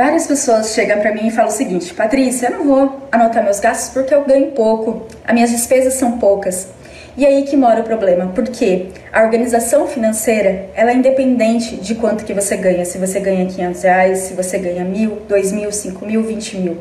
Várias pessoas chegam para mim e falam o seguinte: Patrícia, eu não vou anotar meus gastos porque eu ganho pouco, as minhas despesas são poucas. E aí que mora o problema, porque a organização financeira ela é independente de quanto que você ganha, se você ganha 500 reais, se você ganha mil, dois mil, cinco mil, vinte mil.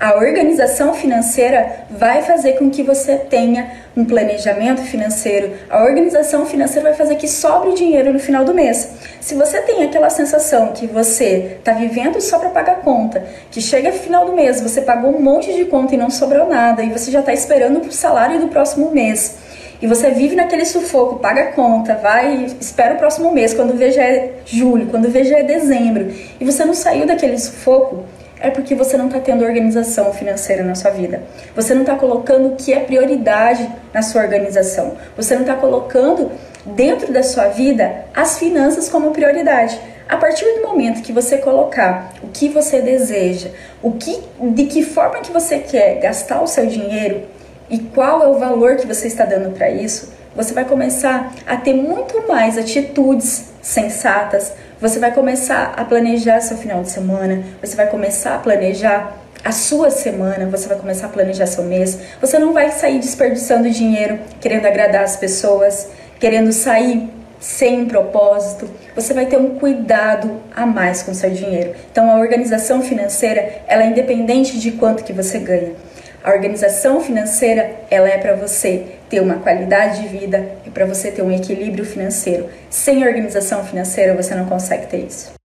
A organização financeira vai fazer com que você tenha um planejamento financeiro. A organização financeira vai fazer que sobre dinheiro no final do mês. Se você tem aquela sensação que você está vivendo só para pagar conta, que chega final do mês, você pagou um monte de conta e não sobrou nada, e você já está esperando o salário do próximo mês, e você vive naquele sufoco, paga conta, vai, espera o próximo mês, quando vê já é julho, quando vê já é dezembro, e você não saiu daquele sufoco, é porque você não está tendo organização financeira na sua vida. Você não está colocando o que é prioridade na sua organização. Você não está colocando dentro da sua vida as finanças como prioridade. A partir do momento que você colocar o que você deseja, o que, de que forma que você quer gastar o seu dinheiro e qual é o valor que você está dando para isso, você vai começar a ter muito mais atitudes sensatas, você vai começar a planejar seu final de semana, você vai começar a planejar a sua semana, você vai começar a planejar seu mês. Você não vai sair desperdiçando dinheiro querendo agradar as pessoas, querendo sair sem propósito. Você vai ter um cuidado a mais com seu dinheiro. Então a organização financeira, ela é independente de quanto que você ganha. A organização financeira, ela é para você ter uma qualidade de vida e para você ter um equilíbrio financeiro. Sem organização financeira, você não consegue ter isso.